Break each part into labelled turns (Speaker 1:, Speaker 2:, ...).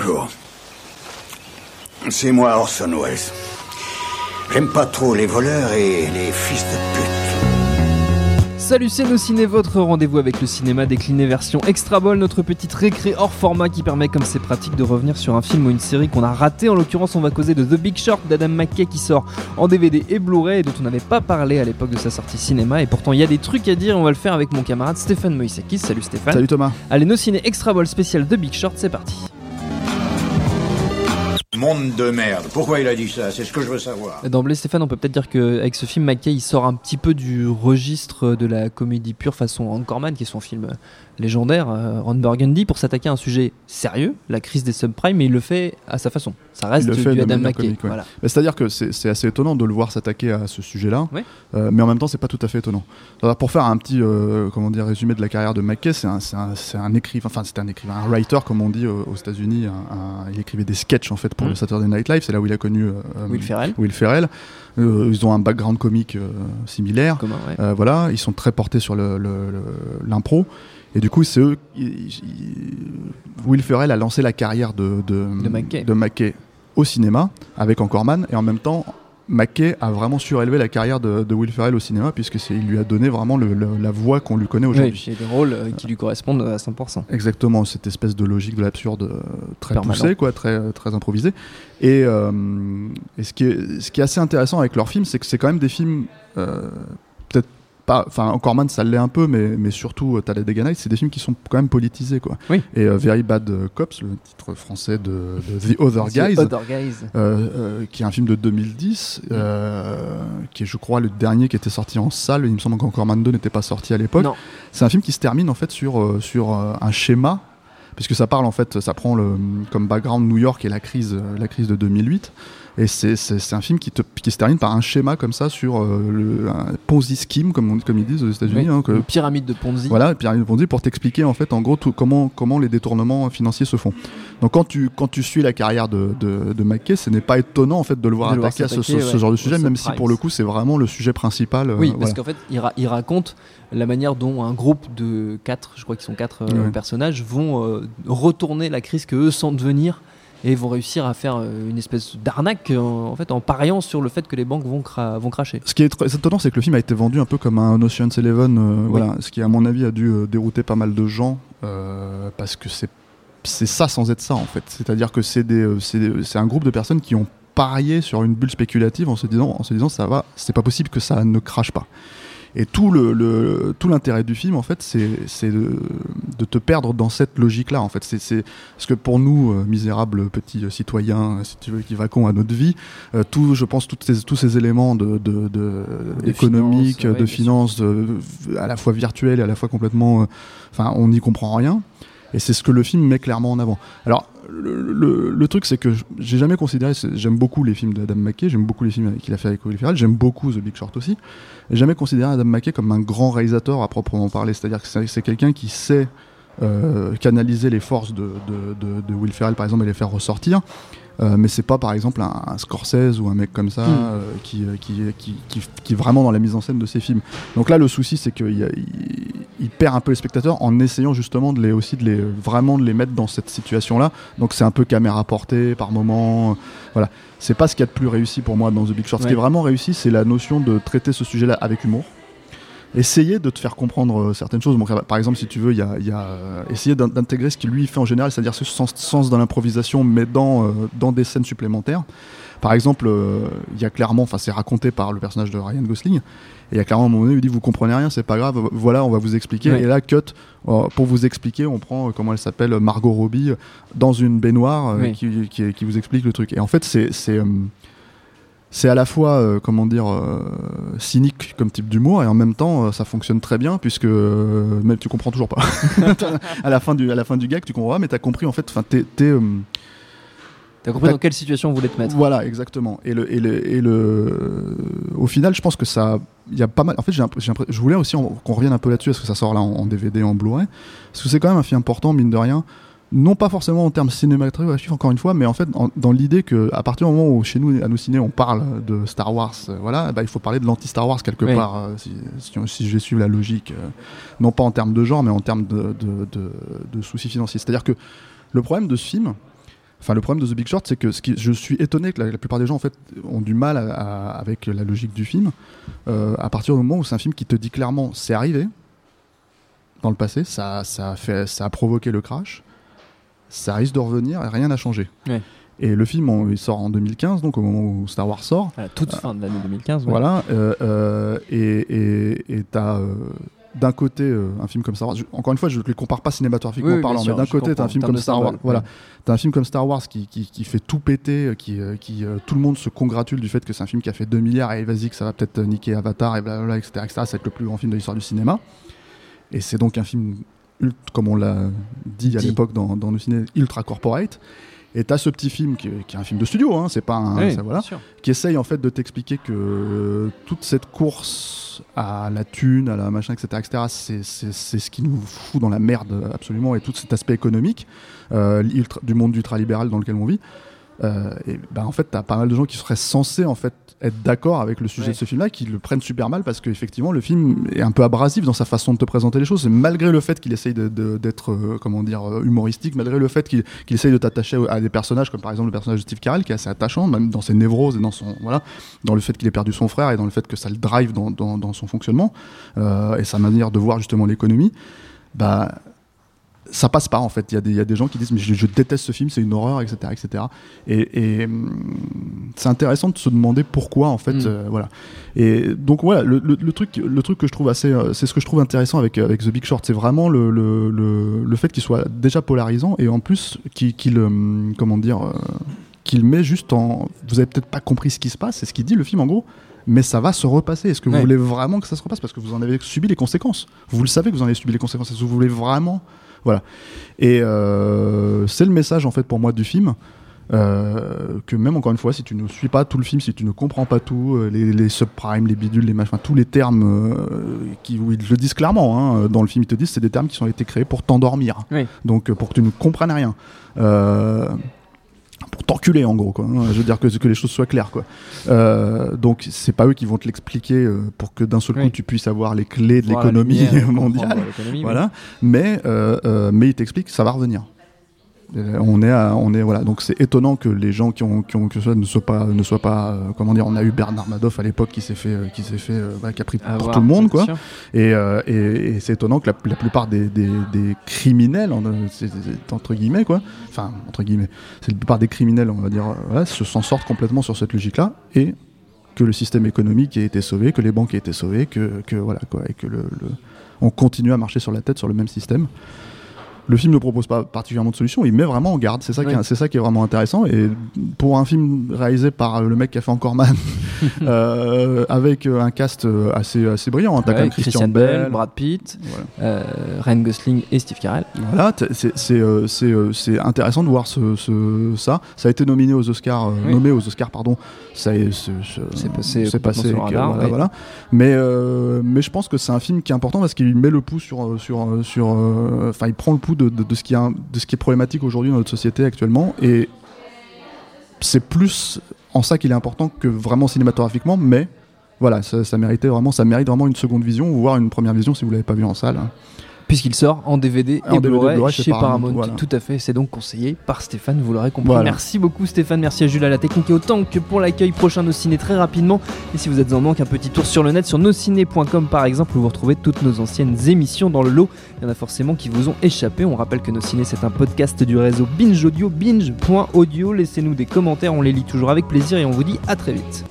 Speaker 1: Bonjour. C'est moi Orson Welles. J'aime pas trop les voleurs et les fils de pute.
Speaker 2: Salut c'est Ciné, votre rendez-vous avec le cinéma décliné version extra ball, notre petite récré hors format qui permet comme c'est pratique de revenir sur un film ou une série qu'on a raté. En l'occurrence on va causer de The Big Short d'Adam McKay qui sort en DVD et Blu-ray et dont on n'avait pas parlé à l'époque de sa sortie cinéma et pourtant il y a des trucs à dire on va le faire avec mon camarade Stéphane Moïsakis. Salut Stéphane.
Speaker 3: Salut Thomas.
Speaker 2: Allez nos ciné extra ball spécial The Big Short c'est parti.
Speaker 1: Monde de merde. Pourquoi il a dit ça? C'est ce que je veux savoir.
Speaker 2: D'emblée, Stéphane, on peut peut-être dire qu'avec ce film, McKay, il sort un petit peu du registre de la comédie pure façon Anchorman, qui est son film légendaire, euh, Ron Burgundy, pour s'attaquer à un sujet sérieux, la crise des subprimes, mais il le fait à sa façon. Ça reste
Speaker 3: Il le
Speaker 2: du
Speaker 3: fait de
Speaker 2: Adam McKay.
Speaker 3: ouais.
Speaker 2: Voilà.
Speaker 3: C'est-à-dire que c'est assez étonnant de le voir s'attaquer à ce sujet-là,
Speaker 2: Ouais.
Speaker 3: euh, mais en même temps, c'est pas tout à fait étonnant. Alors, pour faire un petit euh, comment dire, résumé de la carrière de McKay, c'est un, écrivain, enfin, c'est un écrivain, un writer, comme on dit aux États-Unis. un- un- il écrivait des sketchs en fait pour
Speaker 2: Mm.
Speaker 3: le Saturday Night Live, c'est là où il a connu euh,
Speaker 2: Will Ferrell,
Speaker 3: Will Ferrell. Euh, ils ont un background comique euh, similaire.
Speaker 2: ouais.
Speaker 3: Euh, voilà, ils sont très portés sur le- l'impro. Et du coup, c'est eux. ils- ils- Will Ferrell a lancé la carrière de, de,
Speaker 2: De McKay.
Speaker 3: de McKay au cinéma avec Anchorman. Et en même temps, McKay a vraiment surélevé la carrière de, de Will Ferrell au cinéma puisque il lui a donné vraiment le- le- la voix qu'on lui connaît
Speaker 2: Oui,
Speaker 3: aujourd'hui.
Speaker 2: y a des rôles euh, qui lui correspondent à 100%.
Speaker 3: Exactement, cette espèce de logique de l'absurde euh, très
Speaker 2: Permanent.
Speaker 3: poussée, quoi, très, très improvisée. Et, euh, et ce, qui est, ce qui est assez intéressant avec leurs films, c'est que c'est quand même des films, euh, pas, enfin, encore Man, ça l'est un peu, mais, mais surtout, euh, Talladega Nights, c'est des films qui sont quand même politisés, quoi.
Speaker 2: Oui.
Speaker 3: Et euh, Very Bad Cops, le titre français de, de The Other Guys,
Speaker 2: The Other Guys.
Speaker 3: euh, euh, qui est un film de 2010, euh, qui est, je crois, le dernier qui était sorti en salle. Il me semble qu'encore Man 2 n'était pas sorti à l'époque.
Speaker 2: Non,
Speaker 3: C'est un film qui se termine en fait sur, euh, sur euh, un schéma, puisque ça parle en fait, ça prend le, comme background New York et la crise, euh, la crise de 2008. Et c'est- un film qui, te, qui se termine par un schéma comme ça sur euh, le un Ponzi scheme, comme, on- comme ils disent aux États-Unis.
Speaker 2: oui.
Speaker 3: hein, que-
Speaker 2: pyramide de Ponzi.
Speaker 3: voilà, pyramide de Ponzi pour t'expliquer en fait en gros tout, comment, comment les détournements financiers se font. Donc quand tu, quand tu suis la carrière de, de, de McKay, ce n'est pas étonnant en fait de le voir
Speaker 2: De
Speaker 3: attaquer à ce, genre de sujet, même si pour le coup c'est vraiment le sujet principal. euh,
Speaker 2: Oui,
Speaker 3: voilà.
Speaker 2: parce qu'en fait, il, ra- il raconte la manière dont un groupe de quatre, je crois qu'ils sont quatre euh, personnages, vont euh, retourner la crise que eux sentent venir et vont réussir à faire euh, une espèce d'arnaque euh, en fait en pariant sur le fait que les banques vont, cra- vont cracher.
Speaker 3: Ce qui est très étonnant, c'est que le film a été vendu un peu comme un Ocean's Eleven, euh, voilà, ce qui à mon avis a dû euh, dérouter pas mal de gens euh, parce que c'est c'est ça sans être ça en fait. C'est-à-dire que c'est un groupe de personnes qui ont parié sur une bulle spéculative en se disant, en se disant ça va, c'est pas possible que ça ne crache pas. Et tout le, le- tout l'intérêt du film, en fait, c'est de, de te perdre dans cette logique-là. En fait, c'est parce que pour nous, euh, misérables petits euh, citoyens, si tu veux, qui vaquons à notre vie, euh, tout, je pense, toutes ces- tous ces éléments de, de, de- économiques, de finances, euh, à la fois virtuelles et à la fois complètement, enfin, on n'y comprend rien. Et c'est ce que le film met clairement en avant. Alors, le, truc, c'est que j'ai jamais considéré, j'aime beaucoup les films d'Adam McKay, j'aime beaucoup les films qu'il a fait avec Will Ferrell, j'aime beaucoup The Big Short aussi. J'ai jamais considéré Adam McKay comme un grand réalisateur à proprement parler. C'est-à-dire que c'est quelqu'un qui sait euh, canaliser les forces de, de- de Will Ferrell, par exemple, et les faire ressortir. Euh, mais c'est pas par exemple un, un Scorsese ou un mec comme ça
Speaker 2: Hmm.
Speaker 3: euh, qui, euh, qui, qui, qui, qui est vraiment dans la mise en scène de ses films. Donc là, le souci, c'est qu'il il, perd un peu les spectateurs en essayant justement de les aussi de les vraiment de les mettre dans cette situation-là. Donc c'est un peu caméra portée par moment. Voilà, c'est pas ce qu'il y a de plus réussi pour moi dans The Big Short. Ce qui est vraiment réussi, c'est la notion de traiter ce sujet-là avec humour. Essayer de te faire comprendre euh, certaines choses. Bon, par exemple, si tu veux, il y a, il y a, euh, essayer d'intégrer ce qu'il lui fait en général, c'est-à-dire ce sens, sens dans l'improvisation, mais dans, euh, dans des scènes supplémentaires. Par exemple, euh, il y a clairement, enfin, c'est raconté par le personnage de Ryan Gosling, et il y a clairement un moment donné, il lui dit Vous comprenez rien, c'est pas grave, voilà, on va vous expliquer.
Speaker 2: Ouais.
Speaker 3: Et là, cut, euh, pour vous expliquer, on prend, euh, comment elle s'appelle, Margot Robbie, dans une baignoire, qui, qui, qui vous explique le truc. Et en fait, c'est. C'est, à la fois, euh, comment dire, euh, cynique comme type d'humour et en même temps, euh, ça fonctionne très bien puisque même tu comprends toujours pas. à la fin du, à la fin du gag, tu comprends pas, mais t'as compris en fait. Enfin, t'es,
Speaker 2: T'as compris dans quelle situation on voulait te mettre
Speaker 3: Voilà, exactement. Et le, et le, et le, au final, je pense que ça, il y a pas mal. En fait, j'ai je voulais aussi qu'on revienne un peu là-dessus, parce que ça sort là en, en DVD, en Blu-ray, parce que c'est quand même un film important, mine de rien. Non pas forcément en termes cinématographiques, encore une fois, mais en fait en- dans l'idée que à partir du moment où chez nous, à nos ciné, on parle de Star Wars, euh, voilà, bah, il faut parler de l'anti-Star Wars quelque
Speaker 2: Oui.
Speaker 3: part, euh, si, si, on- si je vais suivre la logique, euh, non pas en termes de genre, mais en termes de, de, de- de soucis financiers. C'est-à-dire que le problème de ce film, Enfin, le problème de The Big Short, c'est que ce qui, je suis étonné que la, la plupart des gens en fait ont du mal à- à- avec la logique du film. euh, à partir du moment où c'est un film qui te dit clairement, c'est arrivé dans le passé, ça, ça a fait, ça a provoqué le crash, ça risque de revenir et rien n'a changé.
Speaker 2: Ouais.
Speaker 3: Et le film, on- il sort en 2015, donc au moment où Star Wars sort.
Speaker 2: À la toute fin de l'année 2015. ouais.
Speaker 3: Voilà, euh, euh, et t'as euh, d'un côté euh, un film comme Star Wars. je- encore une fois, je ne les compare pas cinématographiquement
Speaker 2: Oui, oui,
Speaker 3: parlant,
Speaker 2: sûr,
Speaker 3: mais d'un côté, t'as un film comme Star Wars. Voilà,
Speaker 2: ouais.
Speaker 3: t'as un film comme Star Wars qui, qui, qui fait tout péter, qui, euh, qui euh, tout le monde se congratule du fait que c'est un film qui a fait 2 milliards et vas-y que ça va peut-être niquer Avatar et blablabla, etc., etc. Ça va être le plus grand film de l'histoire du cinéma. Et c'est donc un film, comme on l'a dit à l'époque dans, dans nos ciné, ultra corporate. Et t'as ce petit film qui, qui est un film de studio, hein, c'est pas un.
Speaker 2: Oui,
Speaker 3: ça, voilà qui essaye en fait de t'expliquer que euh, toute cette course à la thune, à la machin, etc., etc., c'est, ce qui nous fout dans la merde absolument, et tout cet aspect économique euh, du monde ultralibéral dans lequel on vit. Euh, et ben en fait, t'as pas mal de gens qui seraient censés en fait être d'accord avec le sujet
Speaker 2: Ouais.
Speaker 3: de ce film-là, qui le prennent super mal parce qu'effectivement le film est un peu abrasif dans sa façon de te présenter les choses. Et malgré le fait qu'il essaye d'être euh, comment dire euh, humoristique, malgré le fait qu'il essaye de t'attacher à des personnages comme par exemple le personnage de Steve Carell qui est assez attachant, même dans ses névroses et dans son voilà, dans le fait qu'il ait perdu son frère et dans le fait que ça le drive dans, dans, dans son fonctionnement euh, et sa manière de voir justement l'économie. Bah ça passe pas en fait. Il y, a des- il y a des gens qui disent mais je, je déteste ce film, c'est une horreur, etc., etc. Et, et, hum, c'est intéressant de se demander pourquoi en fait,
Speaker 2: Mm.
Speaker 3: euh, voilà. Et donc voilà, le, le- le truc, le truc que je trouve assez, euh, c'est ce que je trouve intéressant avec avec The Big Short, c'est vraiment le, fait qu'il soit déjà polarisant et en plus qu'il, hum, comment dire, euh, qu'il met juste en, vous avez peut-être pas compris ce qui se passe, c'est ce qu'il dit le film en gros. Mais ça va se repasser. Est-ce que vous
Speaker 2: Ouais.
Speaker 3: voulez vraiment que ça se repasse? Parce que vous en avez subi les conséquences. Vous le savez que vous en avez subi les conséquences. Est-ce que vous voulez vraiment Voilà. Et euh, c'est le message en fait pour moi du film. euh, que même encore une fois, si tu ne suis pas tout le film, si tu ne comprends pas tout, euh, les, les subprimes, les bidules, les machins, tous les termes euh, qui, où ils le disent clairement, hein, dans le film ils te disent, c'est des termes qui ont été créés pour t'endormir.
Speaker 2: Oui.
Speaker 3: Donc pour que tu ne comprennes rien. Pour t'enculer en gros quoi. Je veux dire que, que les choses soient claires quoi. Euh, donc c'est pas eux qui vont te l'expliquer euh, pour que d'un seul coup
Speaker 2: Oui.
Speaker 3: tu puisses avoir les clés de l'économie mondiale. Voilà. Mais euh, euh, mais il t'explique que ça va revenir. Euh, On est, à- on est voilà. Donc c'est étonnant que les gens qui ont, qui ont que ça ne soient pas, ne soient pas, euh, comment dire. On a eu Bernard Madoff à l'époque qui s'est fait, euh, qui s'est fait, euh, voilà, qui a pris pour
Speaker 2: voir,
Speaker 3: tout le monde quoi. Et, et, et c'est étonnant que la, la plupart des, des, des criminels, en- entre guillemets, quoi, enfin, entre guillemets, c'est la plupart des criminels, on va dire, voilà, se s'en sortent complètement sur cette logique-là, et que le système économique ait été sauvé, que les banques aient été sauvées, que, que voilà, quoi, et que le, le- on continue à marcher sur la tête sur le même système. Le film ne propose pas particulièrement de solution, il met vraiment en garde. C'est ça, qui est-
Speaker 2: Oui.
Speaker 3: c'est ça qui est vraiment intéressant. Et pour un film réalisé par le mec qui a fait encore Man, avec euh, un cast euh, assez, assez brillant, hein. t'as quand
Speaker 2: Ouais,
Speaker 3: même
Speaker 2: Christian Bell, Brad Pitt,
Speaker 3: Voilà.
Speaker 2: euh, Ryan Gosling et Steve Carell.
Speaker 3: Voilà, c'est euh, euh, intéressant de voir ce, ce- ça. Ça a été nominé aux Oscars, euh,
Speaker 2: Oui.
Speaker 3: nommé aux Oscars, pardon. Ça est, c'est,
Speaker 2: passé
Speaker 3: c'est passé.
Speaker 2: radar,
Speaker 3: voilà,
Speaker 2: oui.
Speaker 3: voilà. Mais, euh, mais je pense que c'est un film qui est important parce qu'il met le pouls sur, euh, sur, euh, sur, euh, enfin, il prend le pouls de, de, de ce qui est, un- de ce qui est problématique aujourd'hui dans notre société actuellement. Et c'est plus en ça qu'il est important que vraiment cinématographiquement, mais voilà, ça, méritait vraiment, ça mérite vraiment une seconde vision, voire une première vision si vous l'avez pas vu en salle.
Speaker 2: Puisqu'il sort en DVD
Speaker 3: En
Speaker 2: et
Speaker 3: DVD, Blu-ray chez
Speaker 2: chez Paramount.
Speaker 3: Paramount, voilà.
Speaker 2: Tout à fait, c'est donc conseillé par Stéphane, vous l'aurez compris.
Speaker 3: Voilà.
Speaker 2: Merci beaucoup Stéphane, merci à Jules à la technique et autant que pour l'accueil prochain Nos Ciné très rapidement. Et si vous êtes en manque, un petit tour sur le net sur nosciné.com par exemple où vous retrouvez toutes nos anciennes émissions dans le lot. Il y en a forcément qui vous ont échappé. On rappelle que Nos Ciné c'est un podcast du réseau Binge Audio, binge.audio. Laissez-nous des commentaires, on les lit toujours avec plaisir et on vous dit à très vite.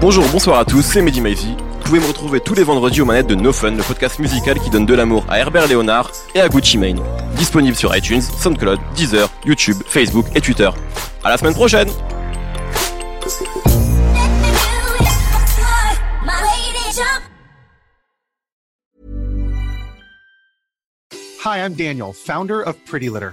Speaker 4: Bonjour, bonsoir à tous, c'est Mehdi Maizy. Pouvez me retrouver tous les vendredis aux manettes de No Fun, le podcast musical qui donne de l'amour à Herbert Léonard et à Gucci Mane. Disponible sur iTunes, SoundCloud, Deezer, YouTube, Facebook et Twitter. À la semaine prochaine
Speaker 5: Hi, I'm Daniel, founder of Pretty Litter.